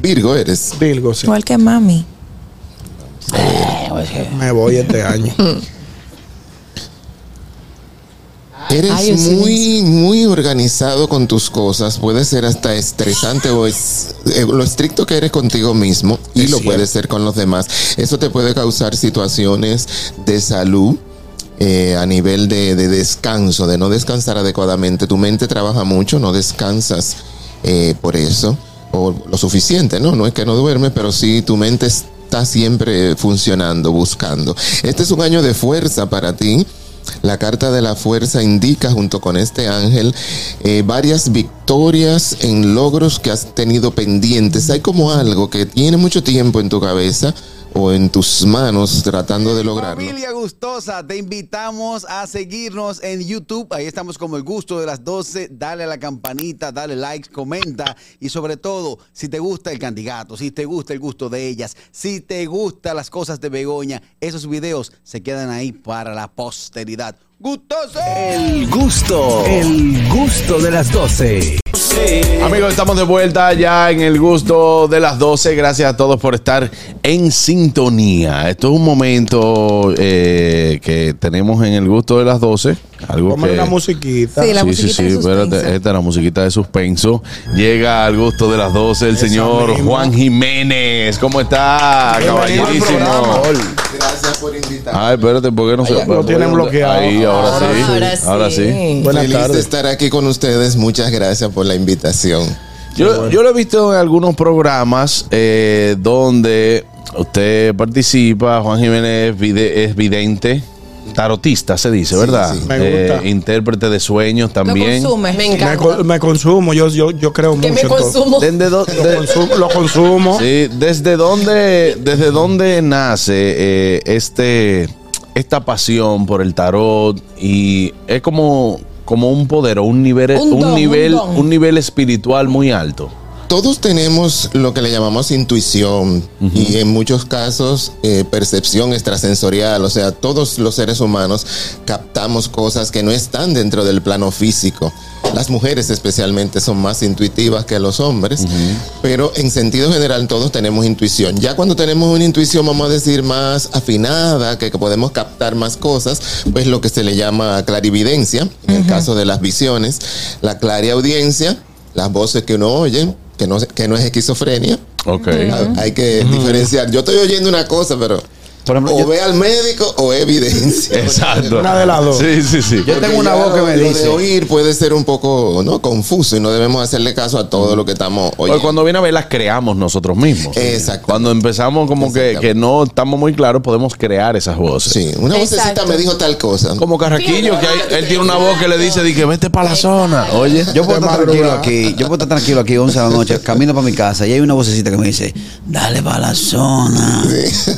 Virgo eres. Virgo, sí. Igual que mami. Me voy este año. Eres Ay, muy, muy organizado con tus cosas. Puede ser hasta estresante o es, eh, lo estricto que eres contigo mismo y Es lo cierto. puede ser con los demás. Eso te puede causar situaciones de salud. eh, a nivel de, de descanso, de no descansar adecuadamente. Tu mente trabaja mucho, no descansas eh, por eso, o lo suficiente, ¿no? No es que no duerme, pero sí tu mente está siempre funcionando, buscando. Este es un año de fuerza para ti. La carta de la fuerza indica junto con este ángel eh, varias victorias en logros que has tenido pendientes. Hay como algo que tiene mucho tiempo en tu cabeza o en tus manos tratando de lograrlo. Familia gustosa, te invitamos a seguirnos en YouTube. Ahí estamos como el gusto de las 12. Dale a la campanita, dale like, comenta. Y sobre todo, si te gusta el candidato, si te gusta el gusto de ellas, si te gustan las cosas de Begoña, esos videos se quedan ahí para la posteridad. ¡Gustoso! El gusto, el gusto de las 12. Amigos, estamos de vuelta ya en el gusto de las 12. Gracias a todos por estar en sintonía. Esto es un momento eh, que tenemos en el gusto de las 12. Algo que... una musiquita. Sí, la sí, musiquita sí, de sí, espérate, esta es la musiquita de suspenso. Llega al gusto de las 12 el señor. Juan Jiménez. ¿Cómo está, caballerísimo? Gracias por invitarme. Ay, espérate, ¿por qué no se Lo tienen bloqueado. Ahí, ahora, Ahora sí. Ahora sí. Ahora sí. Buenas Feliz de tardes. estar aquí con ustedes. Muchas gracias por la invitación. Yo, yo lo he visto en algunos programas eh, donde usted participa, Juan Jiménez es, vide- es vidente, tarotista se dice, Sí, ¿verdad? sí. Me Eh, gusta. intérprete de sueños Lo también. consume. Me Me, encanta. co- me consumo, yo, yo, yo creo mucho me en todo. consumo. ¿Desde, Lo consumo, lo consumo. sí, ¿desde dónde, desde dónde nace eh, este, esta pasión por el tarot? Y es como, como un poder o un nivel, Un un don, un nivel, un nivel espiritual muy alto. Todos tenemos lo que le llamamos intuición y en muchos casos eh, percepción extrasensorial. O sea, todos los seres humanos captamos cosas que no están dentro del plano físico. Las mujeres especialmente son más intuitivas que los hombres, pero en sentido general todos tenemos intuición. Ya cuando tenemos una intuición, vamos a decir, más afinada, que, que podemos captar más cosas, pues lo que se le llama clarividencia, en el caso de las visiones, la clariaudiencia, las voces que uno oye, que no, que no es esquizofrenia. Ok. Ah, Hay que diferenciar. Yo estoy oyendo una cosa, pero Por ejemplo, o yo- ve al médico o evidencia. Exacto. Una de las dos. Sí, sí, sí. Yo tengo una voz que me lo dice. de oír puede ser un poco ¿no? confuso y no debemos hacerle caso a todo lo que estamos Oye, oyendo. cuando viene a ver, las creamos nosotros mismos. Exacto. Cuando empezamos como que, que no estamos muy claros, podemos crear esas voces. Sí, una vocecita Exacto. me dijo tal cosa. Como Carraquillo, que hay- él tiene una voz que le dice, di que vete para la zona. Oye, Yo puedo De estar tranquilo aquí, yo puedo estar tranquilo aquí 11 de la noche, camino para mi casa y hay una vocecita que me dice, dale para la zona,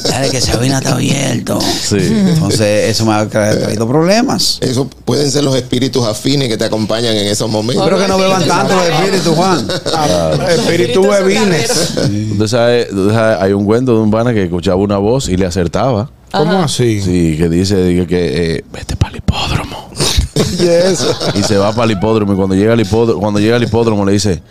dale que Sabina está abierto. Sí. Entonces eso me ha tra- traído problemas. Eso pueden ser los espíritus afines que te acompañan en esos momentos. Espero que no beban tanto los espíritus, Juan. Ah, Espíritu bebines. Sabe, hay un cuento de un pana que escuchaba una voz y le acertaba. ¿Cómo así? Sí, que dice dice que eh, vete para el hipódromo. Y eso. Y se va para el hipódromo. Y cuando llega al hipódromo, cuando llega al hipódromo le dice,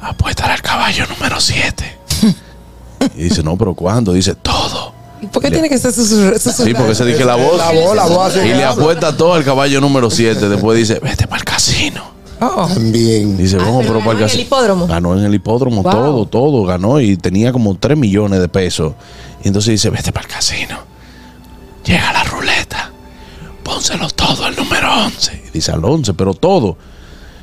apuesta al caballo número 7. Y dice, no, pero ¿cuándo? Dice, todo. ¿Y por qué tiene que ser susurrado? Sí, porque se dice la voz. La voz, la voz Y le apuesta todo al caballo número 7. Después dice, vete para el casino. Oh. También. Dice, vamos, pero pero para ganó en el casino". hipódromo. Ganó en el hipódromo, Wow. todo, todo, ganó y tenía como 3 millones de pesos. Y entonces dice, vete para el casino. Llega la ruleta. Pónselo todo al número 11. Y dice, al 11, pero todo.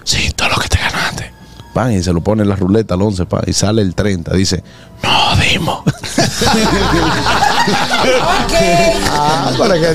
Sí, todo lo que te ganaste. Pan, y se lo pone en la ruleta al 11, pan, y sale el 30. Dice, no, Dimo. Ah, para que.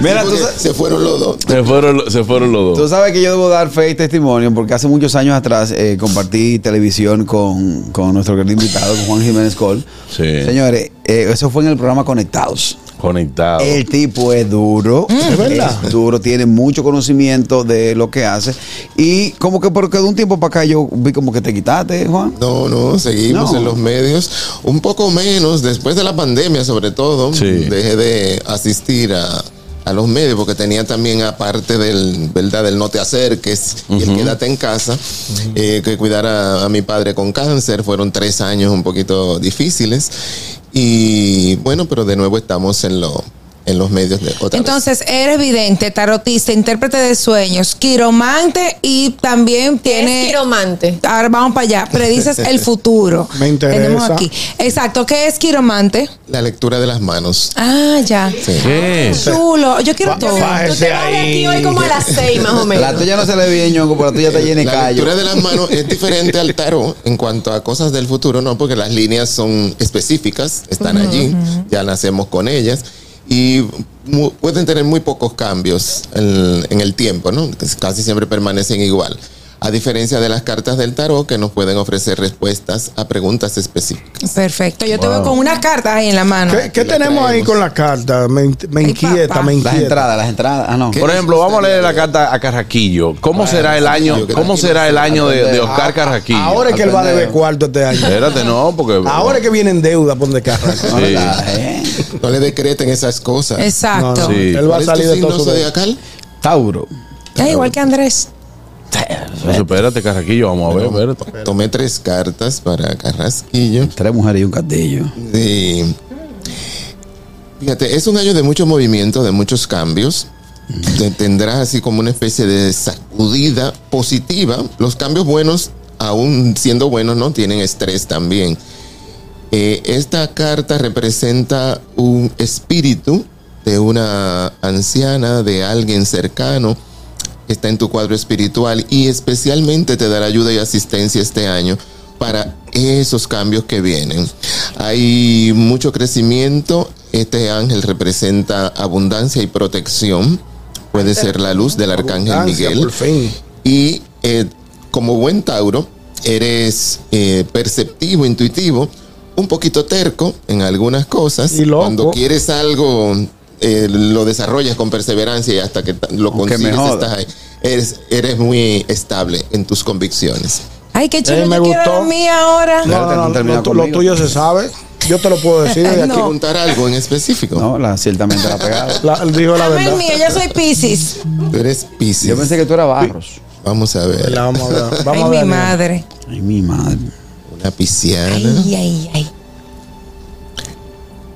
Mira, tú, se fueron los dos. se, fueron, se fueron los tú dos. sabes que yo debo dar fe y testimonio porque hace muchos años atrás eh, compartí televisión con, con nuestro querido invitado, con Juan Jiménez Col. Sí. Señores, eh, eso fue en el programa Conectados. Conectado. El tipo es duro. Es verdad. Es duro, tiene mucho conocimiento de lo que hace. Y como que porque de un tiempo para acá yo vi como que te quitaste, Juan. No, no, seguimos No. en los medios. Un poco menos, después de la pandemia sobre todo, Sí. dejé de asistir a, a los medios, porque tenía también aparte del, ¿verdad? del no te acerques y el quédate en casa, eh, que cuidar a, a mi padre con cáncer. Fueron tres años un poquito difíciles. Y bueno, pero de nuevo estamos en, lo, en los medios de otra vez. Entonces, eres vidente, tarotista, intérprete de sueños, quiromante y también ¿Qué tiene. es quiromante? Ahora vamos para allá. Predices el futuro. Me interesa. Tenemos aquí. Exacto. ¿Qué es quiromante? La lectura de las manos. Ah, ya. ¿Qué? Chulo. Yo quiero todo. Tú te vas de aquí hoy como a las seis más o menos. La tuya no se le ve bien, ñongo, pero la tuya está llena de La callo. lectura de las manos es diferente al tarot en cuanto a cosas del futuro, no, porque las líneas son específicas, están allí, ya nacemos con ellas y pueden tener muy pocos cambios en, en el tiempo, ¿no? Casi siempre permanecen igual. A diferencia de las cartas del tarot que nos pueden ofrecer respuestas a preguntas específicas. Perfecto. Yo te Wow. veo con unas cartas ahí en la mano. ¿Qué, tenemos ahí con la carta? Me, me inquieta, me Las inquieta. entradas, las entradas. Ah, no. Por ejemplo, vamos a leer la carta a Carraquillo. ¿Cómo será el año? ¿Cómo será el año de, de Oscar Carraquillo? Ahora es que él va a deber cuarto este año. Espérate, no, porque. Ahora es que viene en deuda, Sí. ¿verdad, eh? No le decreten esas cosas. Exacto. No, no, Sí. Él va a ¿Cuál es tu salir de todo su? Tauro. Es igual que Andrés. Entonces, espérate, Carraquillo, vamos a ver, espérate. Tomé tres cartas para Carrasquillo. Tres mujeres y un castillo. Sí. Fíjate, es un año de mucho movimiento, de muchos cambios. Te- Tendrás así como una especie de sacudida positiva. Los cambios buenos, aún siendo buenos, no tienen estrés también. Eh, esta carta representa un espíritu de una anciana, de alguien cercano, está en tu cuadro espiritual y especialmente te dará ayuda y asistencia este año para esos cambios que vienen. Hay mucho crecimiento. Este ángel representa abundancia y protección. Puede ser la luz del arcángel Miguel. Y eh, como buen Tauro, eres eh, perceptivo, intuitivo, un poquito terco en algunas cosas. Y loco. Cuando quieres algo, eh, lo desarrollas con perseverancia y hasta que lo consigues estás ahí. Eres, eres muy estable en tus convicciones. Ay, qué chulo. Eh, me yo quiero gustó. la mía ahora. No, no, no no, termina lo, tuyo se sabe. Yo te lo puedo decir aquí. No. Preguntar algo en específico. No, la, ciertamente la pegada. La- dijo la verdad. mío, yo soy Pisces. Tú eres Piscis. Yo pensé que tú eras Barros. Vamos a ver. La vamos a ver. Vamos Ay, a mi ver. madre. Ay, mi madre. Una pisciana. Ay, ay, ay.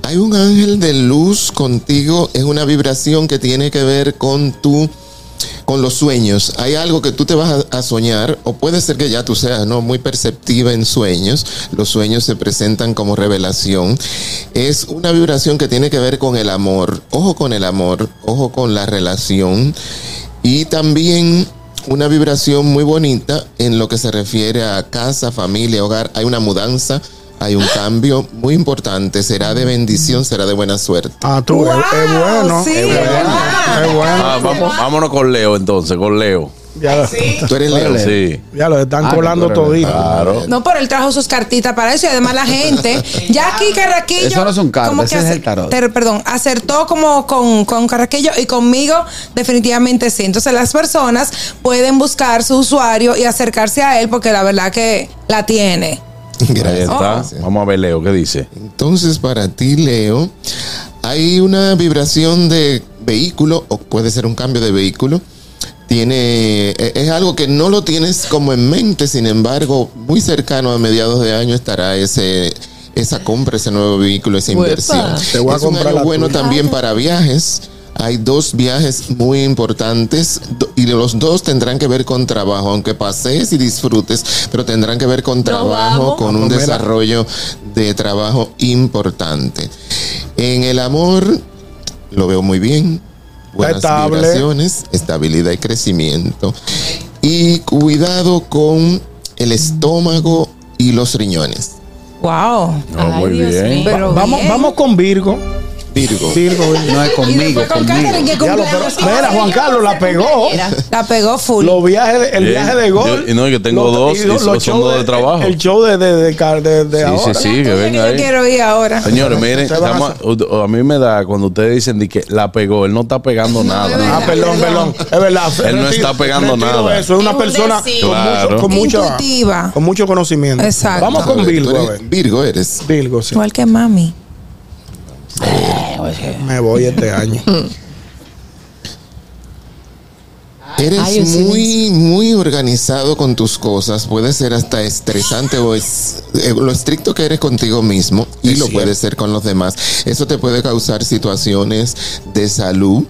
Hay un ángel de luz contigo, es una vibración que tiene que ver con con los sueños. Hay algo que tú te vas a, a soñar o puede ser que ya tú seas no muy perceptiva en sueños. Los sueños se presentan como revelación. Es una vibración que tiene que ver con el amor. Ojo con el amor, ojo con la relación y también una vibración muy bonita en lo que se refiere a casa, familia, hogar. Hay una mudanza, hay un cambio muy importante. Será de bendición, será de buena suerte. Ah, tú, es, bueno. sí, es es bueno. Es bueno. Ah, vamos, vámonos con Leo entonces, con Leo. Ya, lo, Tú eres Leo. Sí. ya lo están Ah, colando todito. Claro. No, pero él trajo sus cartitas para eso y además la gente. Jackie Carraquillo. Eso no son cartas, ese es el tarot. ter- perdón, acertó como con, con Carraquillo y conmigo definitivamente sí. Entonces las personas pueden buscar su usuario y acercarse a él porque la verdad que la tiene. Ahí Gracias. Vamos a ver, Leo, ¿qué dice? Entonces, para ti, Leo, hay una vibración de vehículo o puede ser un cambio de vehículo. Tiene, e- es algo que no lo tienes como en mente, sin embargo, muy cercano a mediados de año estará ese, esa compra, ese nuevo vehículo, esa inversión. Te voy a es un año bueno tuya. también para viajes. Hay dos viajes muy importantes y los dos tendrán que ver con trabajo, aunque pasees y disfrutes, pero tendrán que ver con trabajo, con un desarrollo de trabajo importante. En el amor lo veo muy bien. Buenas Estable. vibraciones, estabilidad y crecimiento. Y cuidado con el estómago y los riñones. Wow. No, Ay, muy Dios bien. Pero Vamos, bien. vamos con Virgo. Virgo. Virgo. No es conmigo, con conmigo. Catherine, que Ya lo, pero, mira, Juan Carlos la pegó. La pegó full. Los viajes, el viaje de gol. Yo- y no, yo tengo dos, y son dos de trabajo. El show de, de, de, de- de Sí, ahora. sí, sí, que venga yo ahí. quiero ir ahora. Señores, miren, a estamos- a, mí me da cuando ustedes dicen de que la pegó, él no está pegando nada. Ah, perdón, perdón. Es verdad. Él no está pegando nada. Eso es una persona con, Claro. mucho, con, mucha- Intuitiva. con mucho conocimiento. Exacto. Vamos con Virgo. Virgo eres. Virgo, sí. Igual que mami. Me voy este año. Eres Ay, muy, muy organizado con tus cosas. Puede ser hasta estresante o es eh, lo estricto que eres contigo mismo y Es lo cierto. puedes ser con los demás. Eso te puede causar situaciones de salud.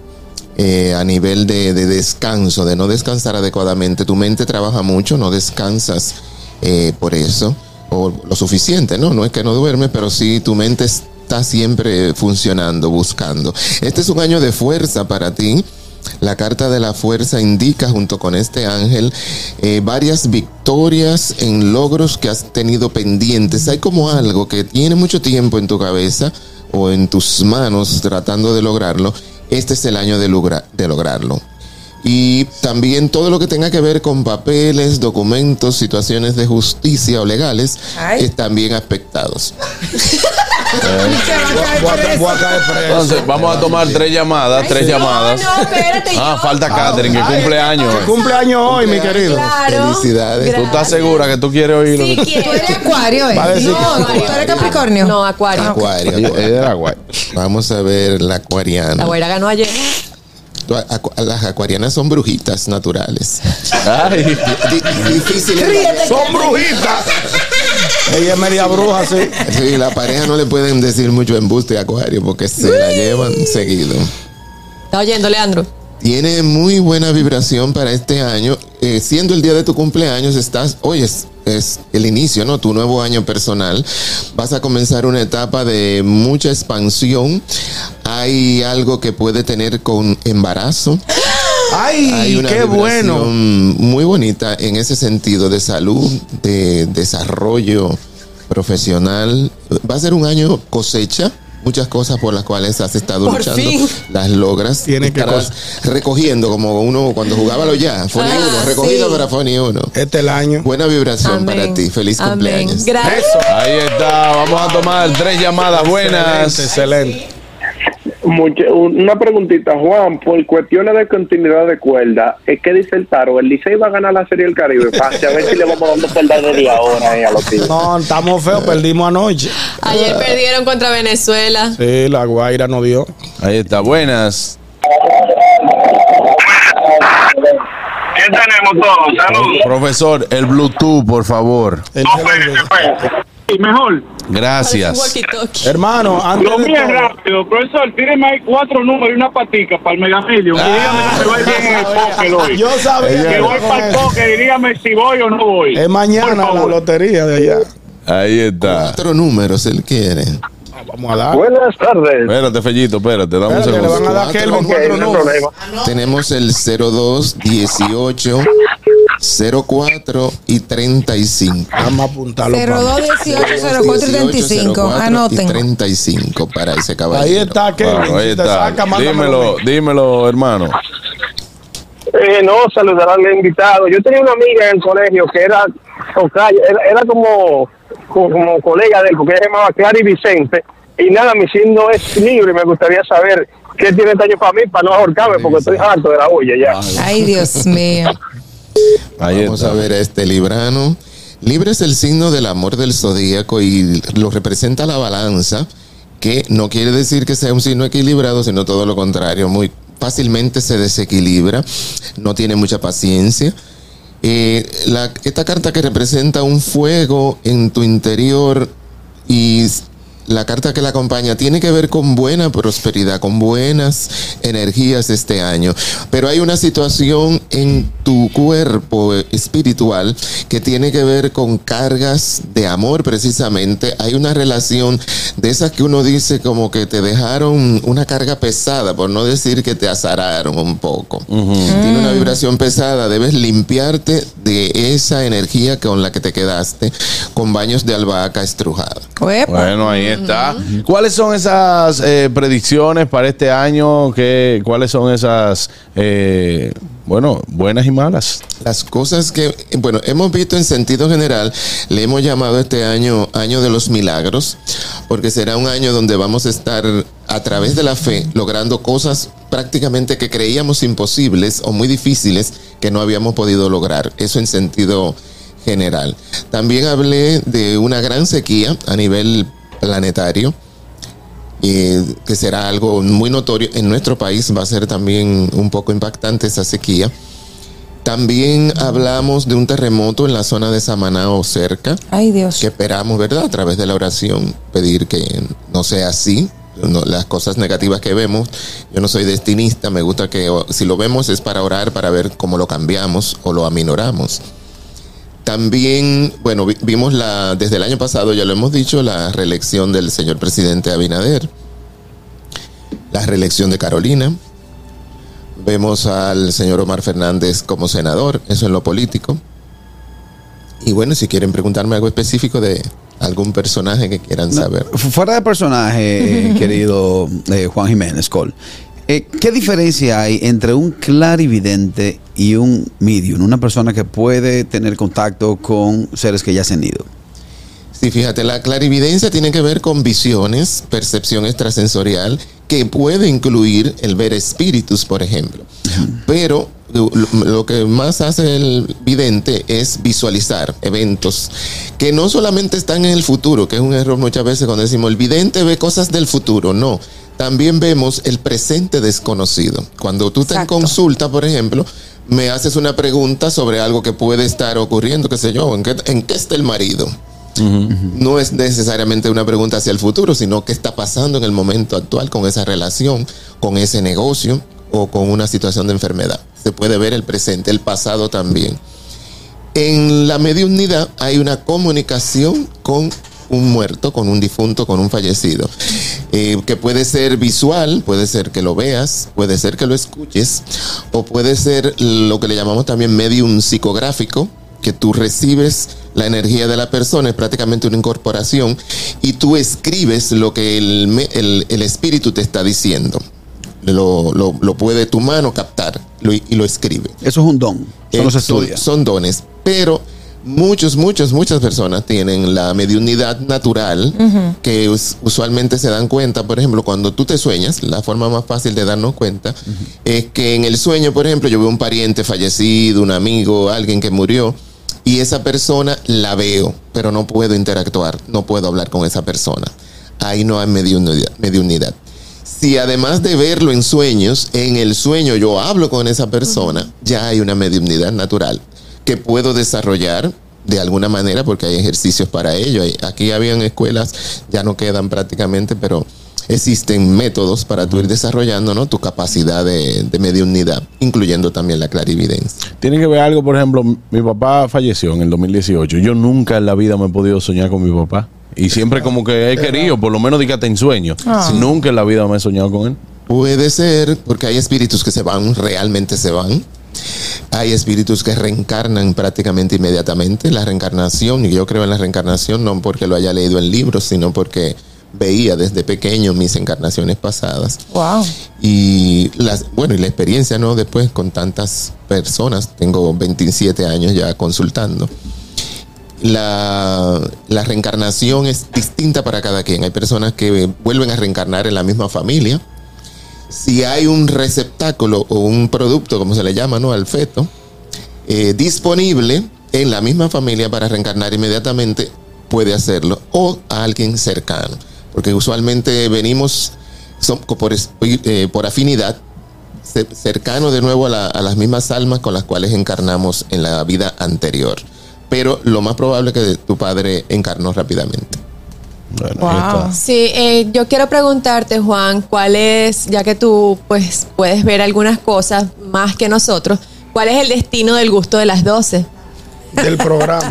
eh, a nivel de, de descanso, de no descansar adecuadamente. Tu mente trabaja mucho, no descansas eh, por eso, o lo suficiente, ¿no? No es que no duermes, pero sí tu mente está siempre funcionando, buscando. Este es un año de fuerza para ti. La carta de la fuerza indica junto con este ángel eh, varias victorias en logros que has tenido pendientes. Hay como algo que tiene mucho tiempo en tu cabeza o en tus manos tratando de lograrlo. Este es el año de, logra- de lograrlo. Y también todo lo que tenga que ver con papeles, documentos, situaciones de justicia o legales Ay. están bien aspectados. Voy a, voy a caer preso. Entonces, vamos a tomar tres llamadas, tres llamadas. No, espérate. Ah, yo- falta Catherine, que cumple años. hoy. Cumpleaños hoy, mi querido. Claro. Felicidades. ¿Tú estás segura que tú quieres oírlo? Sí, Tú eres acuario, ¿eh? No, que- tú eres Capricornio. No, Acuario. Acuario. Guay. Vamos a ver la La acuariana. güera ganó ayer. Tú, acu- Las acuarianas son brujitas naturales. Ay, Di- Difícil. Son brujitas. Ella es media bruja, sí. Sí, la pareja no le pueden decir mucho embuste a Acuario porque se la llevan seguido. ¿Está oyendo, Leandro? Tiene muy buena vibración para este año. Eh, siendo el día de tu cumpleaños, estás, hoy es, es el inicio, ¿no? Tu nuevo año personal. Vas a comenzar una etapa de mucha expansión. Hay algo que puede tener con embarazo. Hay Ay, una qué bueno. muy bonita en ese sentido de salud, de desarrollo profesional. Va a ser un año cosecha. Muchas cosas por las cuales has estado Por luchando, fin. las logras. Tiene que recogiendo como uno cuando jugaba lo ya. Fone Ah, uno, recogido sí. para Fone uno. Este es el año. Buena vibración Amén. para ti. Feliz Amén. cumpleaños. Gracias. ahí está. Vamos a tomar tres llamadas buenas. Excelente, excelente. Mucha- una preguntita, Juan, por cuestiones de continuidad de cuerda, es que dice el Taro, el Licey va a ganar la Serie del Caribe, pase a ver si le vamos dando cuerda desde ahora eh, a los tíos. No, estamos feos, perdimos anoche. Ayer perdieron contra Venezuela. Sí, la Guaira no dio. Ahí está, buenas. ¿Qué tenemos todos? Saludos. Profesor, el Bluetooth, por favor. El- Y mejor, Gracias. Hermano, antes lo mío es rápido, profesor, tíreme ahí cuatro números y una patica para el Mega Million. Y dígame si va bien en el póker hoy. yo sabía Que voy para el póker y dígame si voy o no voy. es mañana la lotería de allá. Ahí está. Cuatro números él quiere. Vamos a dar. Buenas tardes. Espérate, Fellito, espérate, dame un Espérate, le van segundo. Tenemos el 02, 18, 04 y 35. Vamos a apuntarlo. 02 18 04 y 35. 04 y Anoten. 35 para ese Ahí caballero. está Kelvin. Claro, ahí está. saca, Dímelo, dímelo, hermano. Eh, no, saludar al invitado. Yo tenía una amiga en el colegio que era era, era como, como, como colega de él, porque ella se llamaba Clara y Vicente. Y nada, mi signo es libre y me gustaría saber qué tiene este año para mí, para no ahorcarme, porque estoy harto de la olla ya. Ay, Dios mío. Ahí Vamos está. a ver a este librano. Libre es el signo del amor del zodíaco y lo representa la balanza, que no quiere decir que sea un signo equilibrado, sino todo lo contrario. Muy fácilmente se desequilibra, no tiene mucha paciencia. Eh, la- esta carta que representa un fuego en tu interior y la carta que la acompaña tiene que ver con buena prosperidad, con buenas energías este año. Pero hay una situación en tu cuerpo espiritual que tiene que ver con cargas de amor precisamente. Hay una relación de esas que uno dice como que te dejaron una carga pesada, por no decir que te azararon un poco. Tiene una vibración pesada, debes limpiarte de esa energía con la que te quedaste con baños de albahaca estrujada. Bueno, ahí está. ¿Cuáles son esas eh, predicciones para este año? ¿Qué, ¿Cuáles son esas, eh, bueno, buenas y malas? Las cosas que, bueno, hemos visto en sentido general, le hemos llamado este año año de los milagros, porque será un año donde vamos a estar a través de la fe logrando cosas prácticamente que creíamos imposibles o muy difíciles que no habíamos podido lograr. Eso en sentido general. También hablé de una gran sequía a nivel planetario. eh, que será algo muy notorio en nuestro país, va a ser también un poco impactante esa sequía. También hablamos de un terremoto en la zona de Samaná o cerca, Ay, Dios. que esperamos, ¿verdad? A través de la oración, pedir que no sea así. No, las cosas negativas que vemos, yo no soy destinista, me gusta que si lo vemos es para orar, para ver cómo lo cambiamos o lo aminoramos. También, bueno, vi- vimos la, desde el año pasado, ya lo hemos dicho, la reelección del señor presidente Abinader, la reelección de Carolina, vemos al señor Omar Fernández como senador, eso en lo político. Y bueno, si quieren preguntarme algo específico de algún personaje que quieran saber. Fu- Fuera de personaje, eh, querido eh, Juan Jiménez Col, eh, ¿qué diferencia hay entre un clarividente y un medium? Una persona que puede tener contacto con seres que ya se han ido. Sí, fíjate, la clarividencia tiene que ver con visiones, percepción extrasensorial, que puede incluir el ver espíritus, por ejemplo. Pero lo, lo que más hace el vidente es visualizar eventos que no solamente están en el futuro, que es un error muchas veces cuando decimos el vidente ve cosas del futuro, no. También vemos el presente desconocido. Cuando tú te en Exacto. consulta, por ejemplo, me haces una pregunta sobre algo que puede estar ocurriendo, qué sé yo, ¿en qué, en qué está el marido? No es necesariamente una pregunta hacia el futuro, sino qué está pasando en el momento actual con esa relación, con ese negocio o con una situación de enfermedad. Se puede ver el presente, el pasado también. En la mediunidad hay una comunicación con un muerto, con un difunto, con un fallecido, eh, que puede ser visual, puede ser que lo veas, puede ser que lo escuches, o puede ser lo que le llamamos también medium psicográfico, que tú recibes la energía de la persona, es prácticamente una incorporación, y tú escribes lo que el, el- el espíritu te está diciendo. Lo, lo- lo puede tu mano captar lo- y lo escribe. Eso es un don. Eso no Eh, son, son dones, pero muchos, muchos, muchas personas tienen la mediunidad natural que us- usualmente se dan cuenta, por ejemplo, cuando tú te sueñas, la forma más fácil de darnos cuenta es que en el sueño, por ejemplo, yo veo un pariente fallecido, un amigo, alguien que murió. Y esa persona la veo, pero no puedo interactuar, no puedo hablar con esa persona. Ahí no hay mediunidad. mediunidad. Si además de verlo en sueños, en el sueño yo hablo con esa persona, ya hay una mediunidad natural que puedo desarrollar de alguna manera porque hay ejercicios para ello. Aquí habían escuelas, ya no quedan prácticamente, pero existen métodos para tú ir desarrollando ¿no? tu capacidad de, de mediunidad, incluyendo también la clarividencia. Tiene que ver algo, por ejemplo, mi papá falleció en el 2018. Yo nunca en la vida me he podido soñar con mi papá. Y siempre como que he querido, por lo menos dígate en sueño. Nunca en la vida me he soñado con él. Puede ser porque hay espíritus que se van, realmente se van. Hay espíritus que reencarnan prácticamente inmediatamente. La reencarnación, y yo creo en la reencarnación no porque lo haya leído en libros, sino porque veía desde pequeño mis encarnaciones pasadas. Wow. Y las, bueno, y la experiencia, ¿no? Después con tantas personas, tengo 27 años ya consultando. La, la reencarnación es distinta para cada quien. Hay personas que vuelven a reencarnar en la misma familia. Si hay un receptáculo o un producto, como se le llama, ¿no? Al feto, eh, disponible en la misma familia para reencarnar inmediatamente, puede hacerlo. O a alguien cercano. Porque usualmente venimos eh, por afinidad ce- cercano de nuevo a, a las mismas almas con las cuales encarnamos en la vida anterior. Pero lo más probable es que tu padre encarnó rápidamente. Bueno, Wow. Sí, eh, yo quiero preguntarte, Juan, cuál es, ya que tú pues puedes ver algunas cosas más que nosotros, ¿cuál es el destino del gusto de las 12? del programa.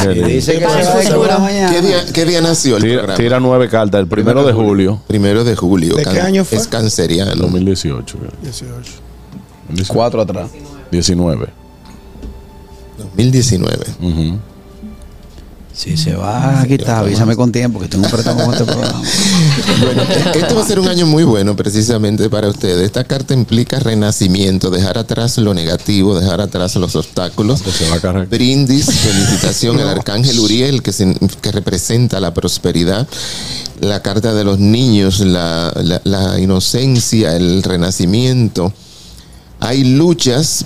Ay, qué lindo. Dice que Para se el va a futuro. acabar mañana. ¿Qué día, qué día nació el Tira, programa? tira nueve cartas, el primero de julio, Primero de julio. ¿De qué año fue? Es canceriano. 2018. 18. 2018. Cuatro atrás. 19. 2019. Ujú. Si se va a quitar, avísame con tiempo que tengo un préstamo con este programa. Bueno, este va a ser un año muy bueno precisamente para ustedes. Esta carta implica renacimiento, dejar atrás lo negativo, dejar atrás los obstáculos. Que se va a cargar. Brindis, felicitación al arcángel Uriel que, sin- que representa la prosperidad. La carta de los niños, la, la- la inocencia, el renacimiento. Hay luchas.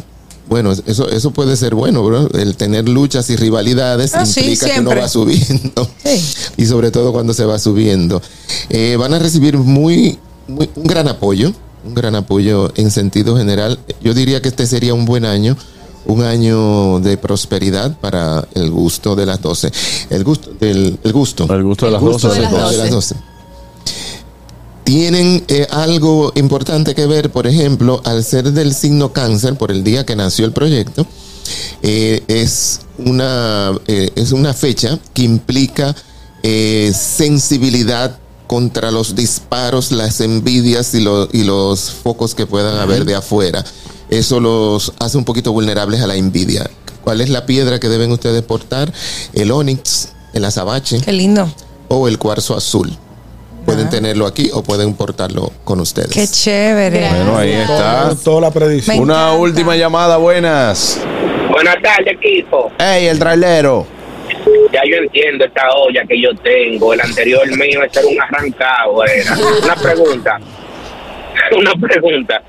Bueno, eso, eso puede ser bueno, bro. El tener luchas y rivalidades Ah, sí, implica que uno va subiendo. Sí. Y sobre todo cuando se va subiendo. Eh, van a recibir muy, muy- un gran apoyo, un gran apoyo en sentido general. Yo diría que este sería un buen año un año de prosperidad para el gusto de las 12. El gusto del el gusto. El gusto de las El gusto 12. Tienen eh, algo importante que ver, por ejemplo, al ser del signo cáncer, por el día que nació el proyecto, eh, es, una, eh, es una fecha que implica sensibilidad contra los disparos, las envidias y, lo- y los focos que puedan haber de afuera. Eso los hace un poquito vulnerables a la envidia. ¿Cuál es la piedra que deben ustedes portar? El onix, el azabache Qué lindo. o el cuarzo azul. Pueden tenerlo aquí o pueden portarlo con ustedes. Qué chévere. Gracias. Bueno, ahí está. Toda la predicción. Una última llamada, buenas. Buenas tardes, equipo. Ey, el trailero. Ya yo entiendo esta olla que yo tengo. El anterior mío era un arrancado. Era. Una pregunta. Una pregunta.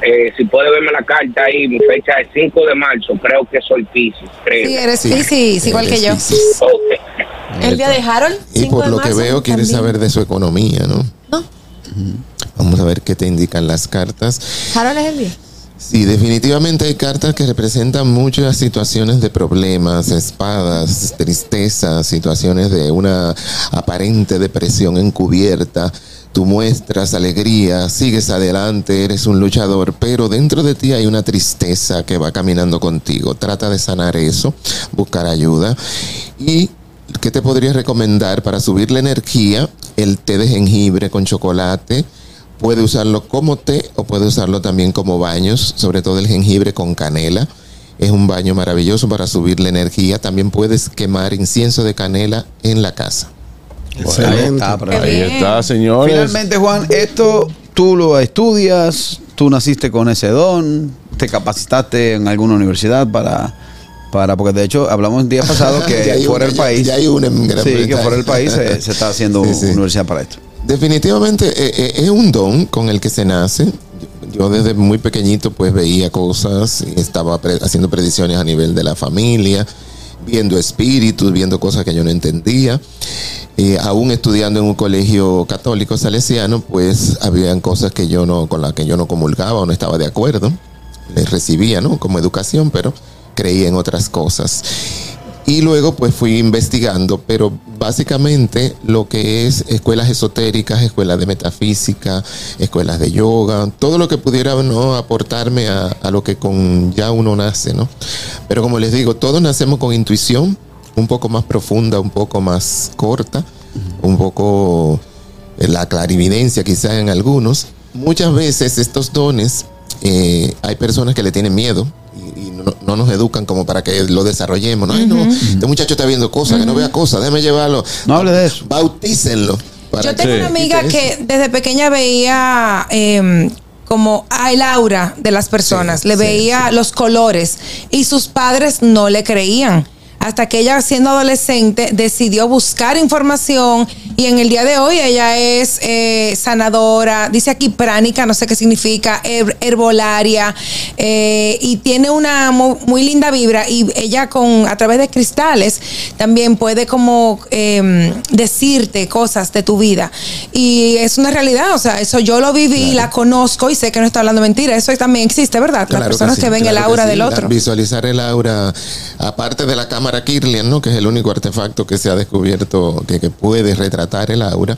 Eh, si puede verme la carta ahí, mi fecha es 5 de marzo. Creo que soy Pisces. Sí, eres Sí. Igual que yo. Piscis. El día de Harold. Y 5 por de lo que marzo, veo, quieres también. saber de su economía, ¿no? No, Vamos a ver qué te indican las cartas. Harold es el día. Sí, definitivamente hay cartas que representan muchas situaciones de problemas, espadas, tristeza, situaciones de una aparente depresión encubierta. Tú muestras alegría, sigues adelante, eres un luchador, pero dentro de ti hay una tristeza que va caminando contigo. Trata de sanar eso, buscar ayuda. ¿Y qué te podría recomendar para subir la energía? El té de jengibre con chocolate. Puede usarlo como té o puede usarlo también como baños, sobre todo el jengibre con canela. Es un baño maravilloso para subir la energía. También puedes quemar incienso de canela en la casa. Ahí está, pero- Ahí está, señores. Finalmente, Juan, esto tú lo estudias, tú naciste con ese don, te capacitaste en alguna universidad para, para porque de hecho hablamos el día pasado que fuera el país, ya hay una en Gran sí, que fuera el país se, se está haciendo Sí, sí. universidad para esto. Definitivamente eh, eh, es un don con el que se nace. Yo desde muy pequeñito pues veía cosas, y estaba pre- haciendo predicciones a nivel de la familia, viendo espíritus, viendo cosas que yo no entendía. Eh, aún estudiando en un colegio católico salesiano, pues habían cosas que yo no, con las que yo no comulgaba o no estaba de acuerdo. Les recibía, ¿no? Como educación, pero creía en otras cosas. Y luego pues fui investigando, pero básicamente lo que es escuelas esotéricas, escuelas de metafísica, escuelas de yoga, todo lo que pudiera ¿no? aportarme a, lo que con ya uno nace, ¿no? Pero como les digo, todos nacemos con intuición, un poco más profunda, un poco más corta, un poco eh, la clarividencia quizá en algunos. Muchas veces estos dones, eh, hay personas que le tienen miedo no, no nos educan como para que lo desarrollemos. ¿no? Ay, no, este muchacho está viendo cosas, que no vea cosas, déjame llevarlo. No hable de eso. Bautícenlo. para Yo tengo una amiga que desde pequeña veía eh, como el aura de las personas, Sí, le sí, veía los colores y sus padres no le creían. Hasta que ella, siendo adolescente, decidió buscar información y en el día de hoy ella es eh, sanadora, dice aquí pránica, no sé qué significa, her- herbolaria eh, y tiene una mu- muy, linda vibra y ella con a través de cristales también puede como eh, decirte cosas de tu vida y es una realidad, o sea, eso yo lo viví, la conozco y sé que no está hablando mentira, eso también existe, ¿verdad? Las Claro personas que, sí, ven el claro aura sí. del otro. Visualizar el aura, aparte de la cámara Kirlian, ¿no? que es el único artefacto que se ha descubierto que, que puede retratar el aura.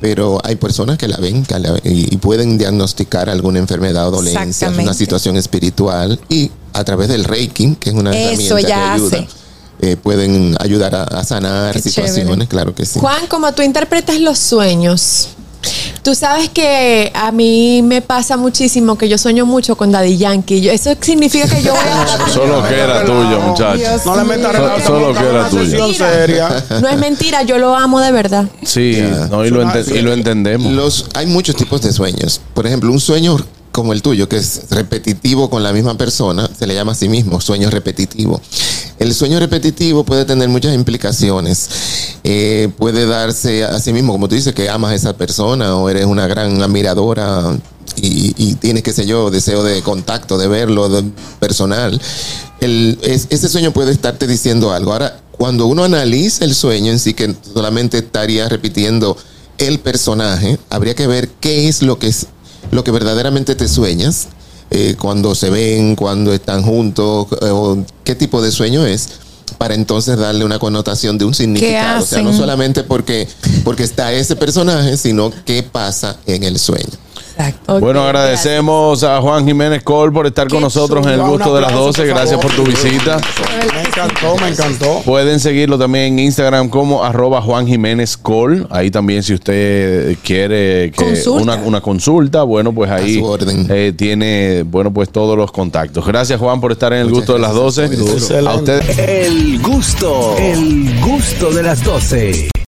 Pero hay personas que la ven que la- y, pueden diagnosticar alguna enfermedad o dolencia, una situación espiritual y a través del Reiki, que es una Eso herramienta que ya ayuda, hace. eh, pueden ayudar a, a sanar Qué situaciones, chévere. claro que sí. Juan, como tú interpretas los sueños, tú sabes que a mí me pasa muchísimo que yo sueño mucho con Daddy Yankee. Yo- eso significa que yo voy a... Solo que era tuyo, muchacho. Dios No le metas So- relajo, solo que era tuyo. seria. No es mentira, yo lo amo de verdad. Sí, no, y, lo ente- y lo entendemos. Los, hay muchos tipos de sueños. Por ejemplo, un sueño como el tuyo, que es repetitivo con la misma persona, se le llama a sí mismo sueño repetitivo. El sueño repetitivo puede tener muchas implicaciones. Eh, puede darse a sí mismo, como tú dices, que amas a esa persona o eres una gran admiradora y, tienes, qué sé yo, deseo de contacto, de verlo, de personal. Ese sueño puede estarte diciendo algo. Ahora, cuando uno analiza el sueño en sí, que solamente estaría repitiendo el personaje, habría que ver qué es lo que es lo que verdaderamente te sueñas eh, cuando se ven, cuando están juntos, eh, o qué tipo de sueño es para entonces darle una connotación de un significado. O sea, no solamente porque, porque está ese personaje, sino qué pasa en el sueño. Exacto. Bueno, agradecemos a Juan Jiménez Col por estar con nosotros en el gusto de las aplauso, 12. por Gracias por tu visita. Me encantó, me encantó. Pueden seguirlo también en Instagram como arroba Juan Jiménez Col. Ahí también si usted quiere que Consulta. una, una consulta, bueno, pues ahí eh, tiene, bueno, pues todos los contactos. Gracias Juan por estar en el Muchas gusto de las gracias. 12. Muy duro. A ustedes. El gusto, el gusto de las 12.